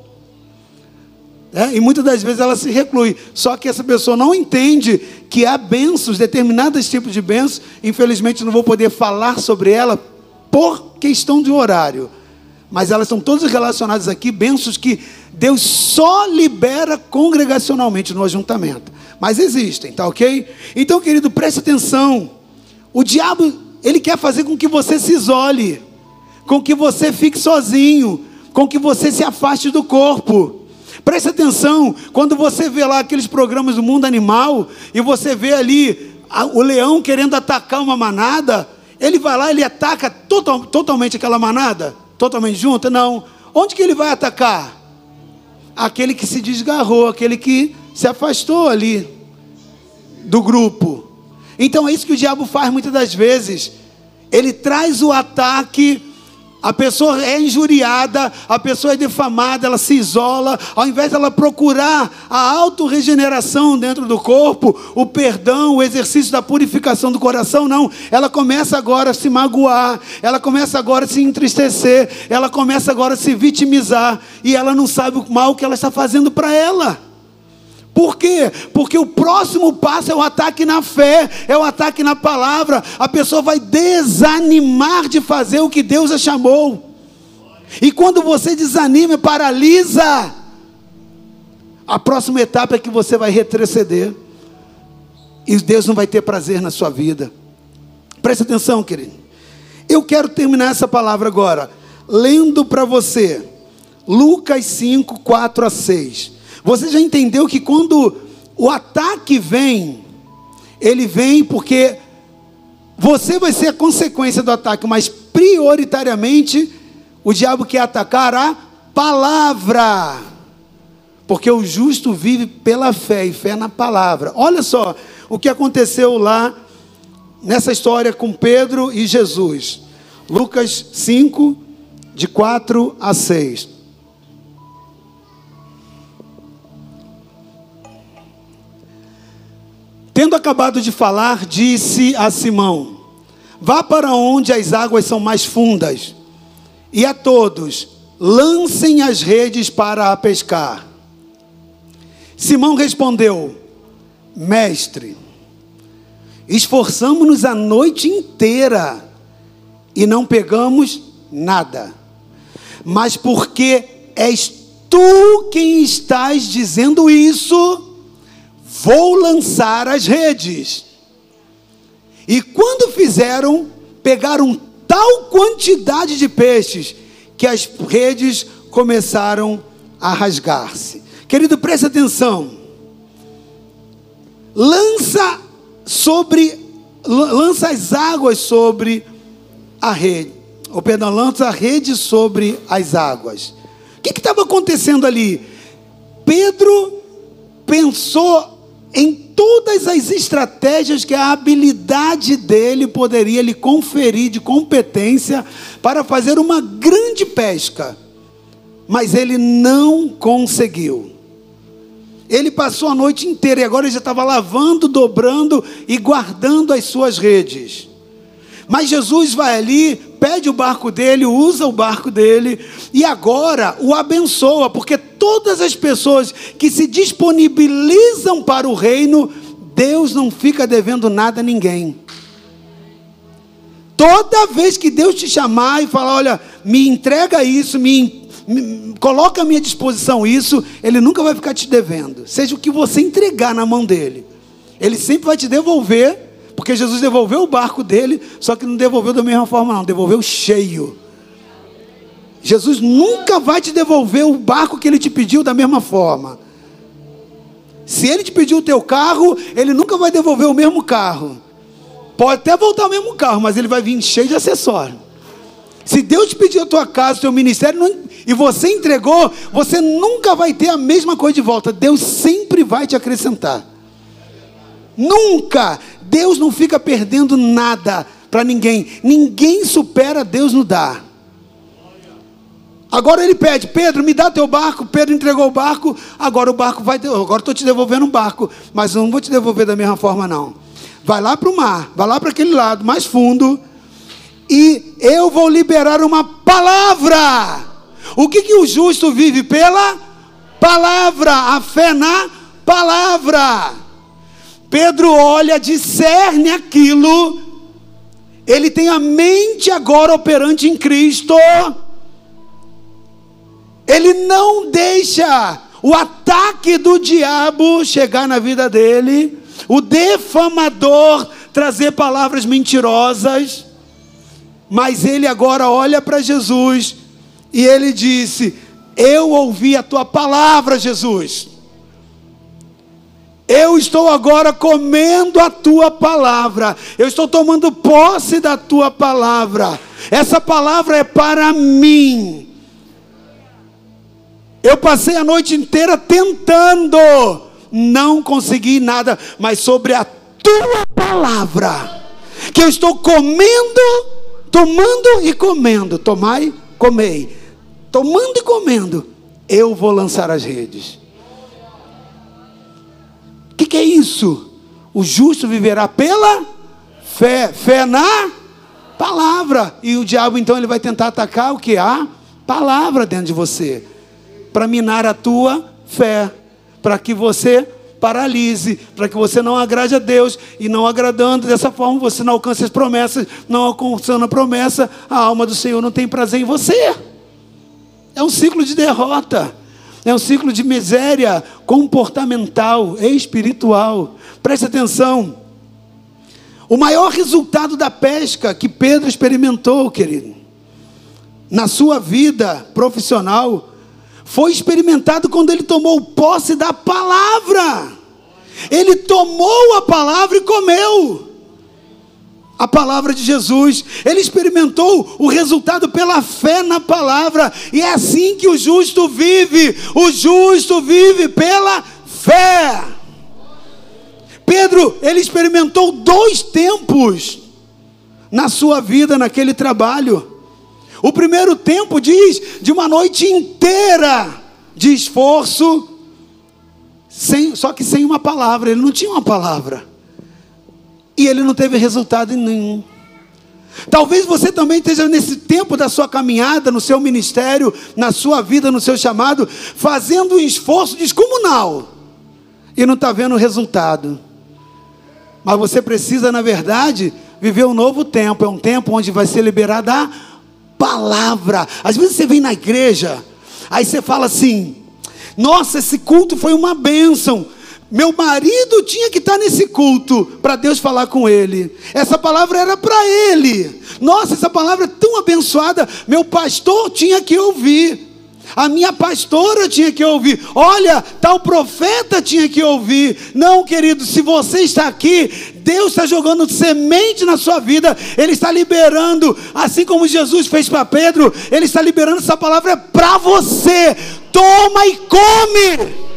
É, e muitas das vezes ela se reclui. Só que essa pessoa não entende que há bênçãos, determinados tipos de bênçãos. Infelizmente não vou poder falar sobre ela por questão de horário. Mas elas estão todas relacionadas aqui, bênçãos que Deus só libera congregacionalmente no ajuntamento. Mas existem, tá ok? Então, querido, preste atenção. O diabo, ele quer fazer com que você se isole, com que você fique sozinho, com que você se afaste do corpo. Preste atenção, quando você vê lá aqueles programas do mundo animal, e você vê ali o leão querendo atacar uma manada, ele vai lá, ele ataca total, totalmente aquela manada? Totalmente junta? Não. Onde que ele vai atacar? Aquele que se desgarrou, aquele que se afastou ali do grupo. Então é isso que o diabo faz muitas das vezes. Ele traz o ataque a pessoa é injuriada, a pessoa é defamada, ela se isola, ao invés dela procurar a autorregeneração dentro do corpo, o perdão, o exercício da purificação do coração, não. Ela começa agora a se magoar, ela começa agora a se entristecer, ela começa agora a se vitimizar, e ela não sabe o mal que ela está fazendo para ela. Por quê? Porque o próximo passo é o ataque na fé, é o ataque na palavra. A pessoa vai desanimar de fazer o que Deus a chamou. E quando você desanima, paralisa. A próxima etapa é que você vai retroceder. E Deus não vai ter prazer na sua vida. Preste atenção, querido. Eu quero terminar essa palavra agora, lendo para você Lucas 5, 4 a 6. Você já entendeu que quando o ataque vem, ele vem porque você vai ser a consequência do ataque, mas prioritariamente o diabo quer atacar a palavra. Porque o justo vive pela fé e fé na palavra. Olha só o que aconteceu lá nessa história com Pedro e Jesus. Lucas 5, de 4 a 6. Tendo acabado de falar, disse a Simão: Vá para onde as águas são mais fundas, e a todos lancem as redes para a pescar. Simão respondeu: Mestre, esforçamos-nos a noite inteira e não pegamos nada. Mas porque és tu quem estás dizendo isso, Vou lançar as redes. E quando fizeram, pegaram tal quantidade de peixes que as redes começaram a rasgar-se. Querido, preste atenção. Lança sobre lança as águas sobre a rede. Ou perdão, lança a rede sobre as águas. O que estava acontecendo ali? Pedro pensou em todas as estratégias que a habilidade dele poderia lhe conferir de competência para fazer uma grande pesca. Mas ele não conseguiu. Ele passou a noite inteira e agora ele já estava lavando, dobrando e guardando as suas redes. Mas Jesus vai ali, pede o barco dele, usa o barco dele e agora o abençoa, porque todas as pessoas que se disponibilizam para o reino, Deus não fica devendo nada a ninguém. Toda vez que Deus te chamar e falar, olha, me entrega isso, me, me coloca à minha disposição isso, Ele nunca vai ficar te devendo. Seja o que você entregar na mão dele, Ele sempre vai te devolver porque Jesus devolveu o barco dele, só que não devolveu da mesma forma, não, devolveu cheio. Jesus nunca vai te devolver o barco que ele te pediu da mesma forma. Se ele te pediu o teu carro, ele nunca vai devolver o mesmo carro. Pode até voltar o mesmo carro, mas ele vai vir cheio de acessório. Se Deus te pediu a tua casa, o teu ministério, não, e você entregou, você nunca vai ter a mesma coisa de volta. Deus sempre vai te acrescentar. Nunca. Deus não fica perdendo nada para ninguém. Ninguém supera Deus no dar. Agora ele pede, Pedro, me dá teu barco. Pedro entregou o barco. Agora o barco vai. Agora estou te devolvendo um barco, mas não vou te devolver da mesma forma não. Vai lá para o mar, vai lá para aquele lado mais fundo, e eu vou liberar uma palavra. O que que o justo vive pela palavra? A fé na palavra. Pedro olha, discerne aquilo. Ele tem a mente agora operante em Cristo ele não deixa o ataque do diabo chegar na vida dele, o defamador trazer palavras mentirosas, mas ele agora olha para Jesus e ele disse: Eu ouvi a tua palavra, Jesus. Eu estou agora comendo a tua palavra. Eu estou tomando posse da tua palavra. Essa palavra é para mim. Eu passei a noite inteira tentando, não consegui nada, mas sobre a tua palavra, que eu estou comendo, tomando e comendo, tomai, comei, tomando e comendo, eu vou lançar as redes. Que, que é isso? O justo viverá pela fé, fé na palavra. E o diabo então ele vai tentar atacar o que? A palavra dentro de você para minar a tua fé, para que você paralise, para que você não agrade a Deus e não agradando dessa forma você não alcance as promessas, não alcançando a promessa, a alma do Senhor não tem prazer em você. É um ciclo de derrota, é um ciclo de miséria comportamental, espiritual. Preste atenção. O maior resultado da pesca que Pedro experimentou, querido, na sua vida profissional, foi experimentado quando ele tomou posse da palavra. Ele tomou a palavra e comeu. A palavra de Jesus, ele experimentou o resultado pela fé na palavra, e é assim que o justo vive. O justo vive pela fé. Pedro, ele experimentou dois tempos na sua vida, naquele trabalho. O primeiro tempo diz de uma noite inteira de esforço, sem, só que sem uma palavra, ele não tinha uma palavra. E ele não teve resultado nenhum. Talvez você também esteja nesse tempo da sua caminhada, no seu ministério, na sua vida, no seu chamado, fazendo um esforço descomunal e não está vendo resultado. Mas você precisa, na verdade, viver um novo tempo. É um tempo onde vai ser liberada a palavra. Às vezes você vem na igreja, aí você fala assim: nossa, esse culto foi uma bênção. Meu marido tinha que estar nesse culto para Deus falar com ele. Essa palavra era para ele. Nossa, essa palavra é tão abençoada. Meu pastor tinha que ouvir. A minha pastora tinha que ouvir. Olha, tal profeta tinha que ouvir. Não, querido, se você está aqui, Deus está jogando semente na sua vida. Ele está liberando, assim como Jesus fez para Pedro, Ele está liberando essa palavra para você. Toma e come.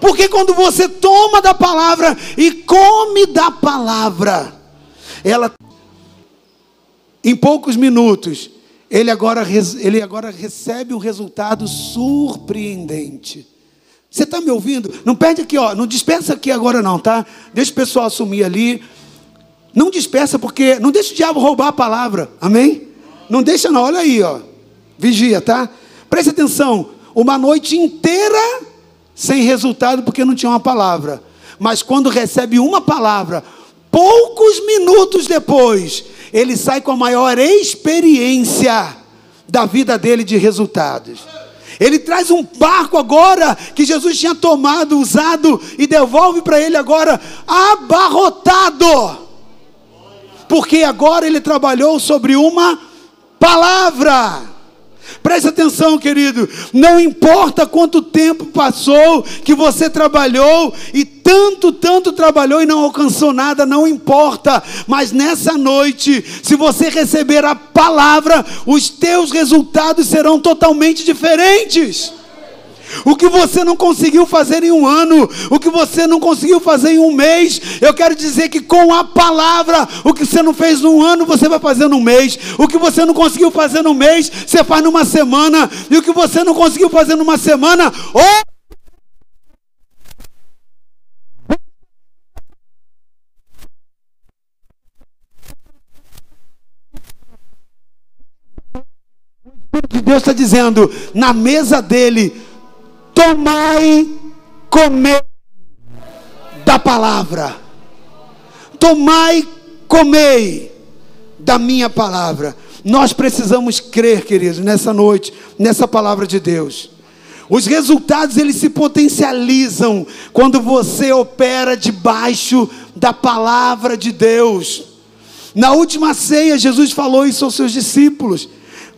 Porque quando você toma da palavra e come da palavra, ela em poucos minutos ele agora, ele agora recebe um resultado surpreendente. Você está me ouvindo? Não perde aqui, ó. Não dispersa aqui agora, não, tá? Deixa o pessoal assumir ali. Não dispersa, porque. Não deixa o diabo roubar a palavra. Amém? Não deixa, não. Olha aí, ó. Vigia, tá? Preste atenção. Uma noite inteira sem resultado, porque não tinha uma palavra. Mas quando recebe uma palavra, poucos minutos depois, ele sai com a maior experiência da vida dele de resultados. Ele traz um barco agora que Jesus tinha tomado, usado e devolve para ele agora abarrotado. Porque agora ele trabalhou sobre uma palavra. Preste atenção, querido. Não importa quanto tempo passou que você trabalhou e tanto, tanto trabalhou e não alcançou nada, não importa. Mas nessa noite, se você receber a palavra, os teus resultados serão totalmente diferentes. O que você não conseguiu fazer em um ano, o que você não conseguiu fazer em um mês, eu quero dizer que com a palavra, o que você não fez num ano, você vai fazer num mês. O que você não conseguiu fazer num mês, você faz numa semana. E o que você não conseguiu fazer numa semana, ou de Deus está dizendo: na mesa dele, tomai, comei da palavra. Tomai, comei da minha palavra. Nós precisamos crer, queridos, nessa noite, nessa palavra de Deus. Os resultados eles se potencializam quando você opera debaixo da palavra de Deus. Na última ceia, Jesus falou isso aos seus discípulos.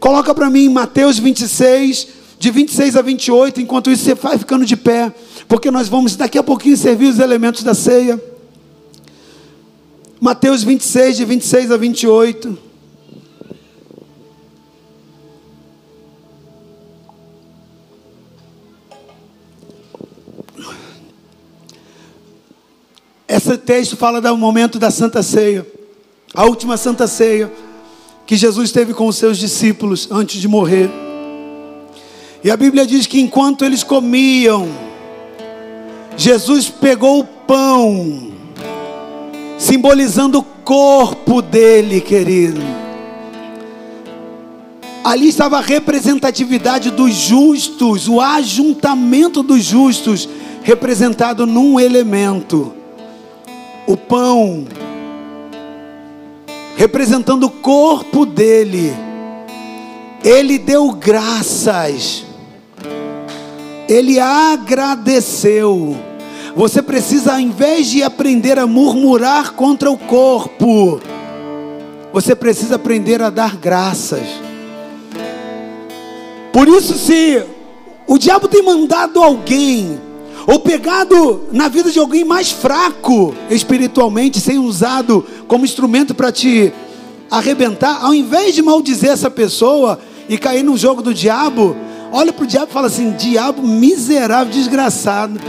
Coloca para mim Mateus 26, de 26 a 28, enquanto isso você vai ficando de pé, porque nós vamos daqui a pouquinho servir os elementos da ceia. Mateus 26, de 26 a 28. Esse texto fala do momento da Santa Ceia, a última Santa Ceia que Jesus teve com os seus discípulos antes de morrer. E a Bíblia diz que enquanto eles comiam, Jesus pegou o pão, simbolizando o corpo dele, querido. Ali estava a representatividade dos justos, o ajuntamento dos justos, representado num elemento: o pão representando o corpo dele. Ele deu graças, ele agradeceu. Você precisa, ao invés de aprender a murmurar contra o corpo, você precisa aprender a dar graças. Por isso, se o diabo tem mandado alguém ou pegado na vida de alguém mais fraco espiritualmente, sem usado como instrumento para te arrebentar, ao invés de maldizer essa pessoa e cair no jogo do diabo, olha para o diabo e fala assim: diabo miserável, desgraçado,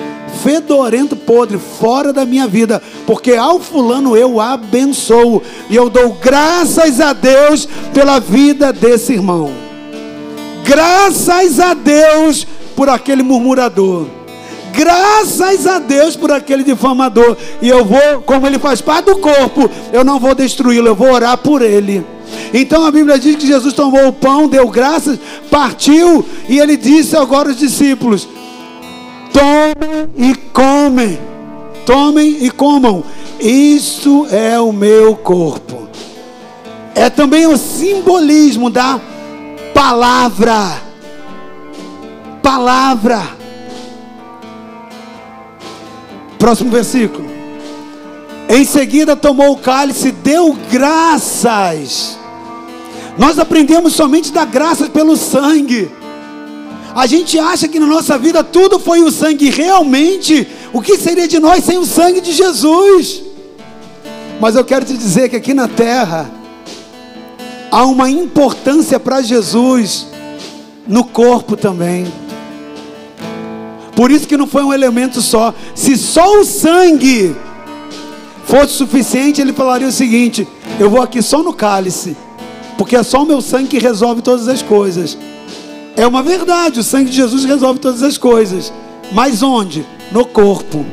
fedorento, podre, fora da minha vida, porque ao fulano eu abençoo e eu dou graças a Deus pela vida desse irmão. Graças a Deus por aquele murmurador. Graças a Deus por aquele difamador. E eu vou, como ele faz parte do corpo, eu não vou destruí-lo, eu vou orar por ele. Então a Bíblia diz que Jesus tomou o pão, deu graças, partiu e ele disse agora aos discípulos: Tomem e comem, tomem e comam, isso é o meu corpo. É também o simbolismo da palavra. Palavra. Próximo versículo. Em seguida tomou o cálice, deu graças. Nós aprendemos somente dar graças pelo sangue. A gente acha que na nossa vida tudo foi o sangue. Realmente, o que seria de nós sem o sangue de Jesus? Mas eu quero te dizer que aqui na terra há uma importância para Jesus no corpo também. Por isso que não foi um elemento só. Se só o sangue fosse suficiente, ele falaria o seguinte: eu vou aqui só no cálice, porque é só o meu sangue que resolve todas as coisas. É uma verdade, o sangue de Jesus resolve todas as coisas. Mas onde? No corpo.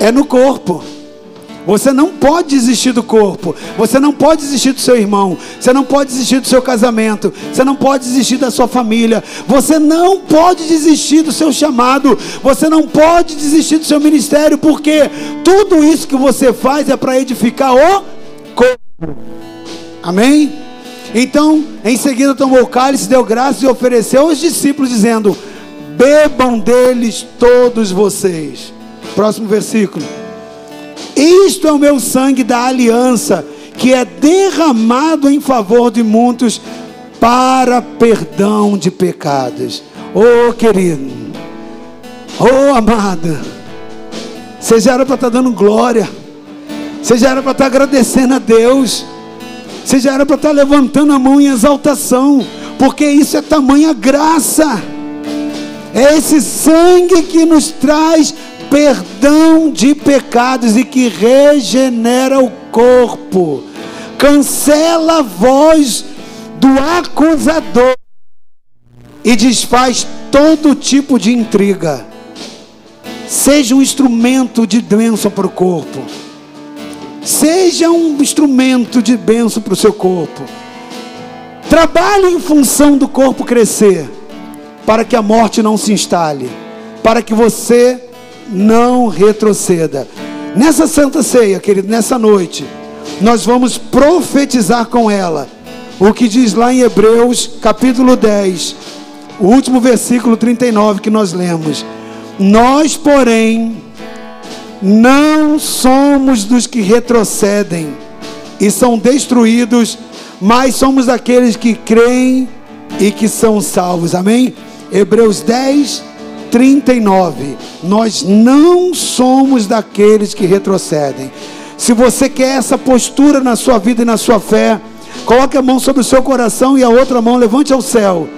É no corpo. Você não pode desistir do corpo. Você não pode desistir do seu irmão. Você não pode desistir do seu casamento. Você não pode desistir da sua família. Você não pode desistir do seu chamado. Você não pode desistir do seu ministério, porque tudo isso que você faz é para edificar o corpo. Amém? Então, em seguida tomou o cálice, deu graça e ofereceu aos discípulos, dizendo: Bebam deles todos vocês. Próximo versículo. Isto é o meu sangue da aliança, que é derramado em favor de muitos para perdão de pecados. Oh, querido, oh, amada, você já era para estar tá dando glória, você já era para estar tá agradecendo a Deus, você já era para estar tá levantando a mão em exaltação, porque isso é tamanha graça. É esse sangue que nos traz perdão de pecados e que regenera o corpo. Cancela a voz do acusador e desfaz todo tipo de intriga. Seja um instrumento de bênção para o corpo. Seja um instrumento de bênção para o seu corpo. Trabalhe em função do corpo crescer, para que a morte não se instale, para que você não retroceda. Nessa santa ceia, querido, nessa noite, nós vamos profetizar com ela o que diz lá em Hebreus, capítulo 10, o último versículo 39 que nós lemos. Nós, porém, não somos dos que retrocedem e são destruídos, mas somos daqueles que creem e que são salvos. Amém? Hebreus 10, 39. Nós não somos daqueles que retrocedem. Se você quer essa postura na sua vida e na sua fé, coloque a mão sobre o seu coração e a outra mão levante ao céu.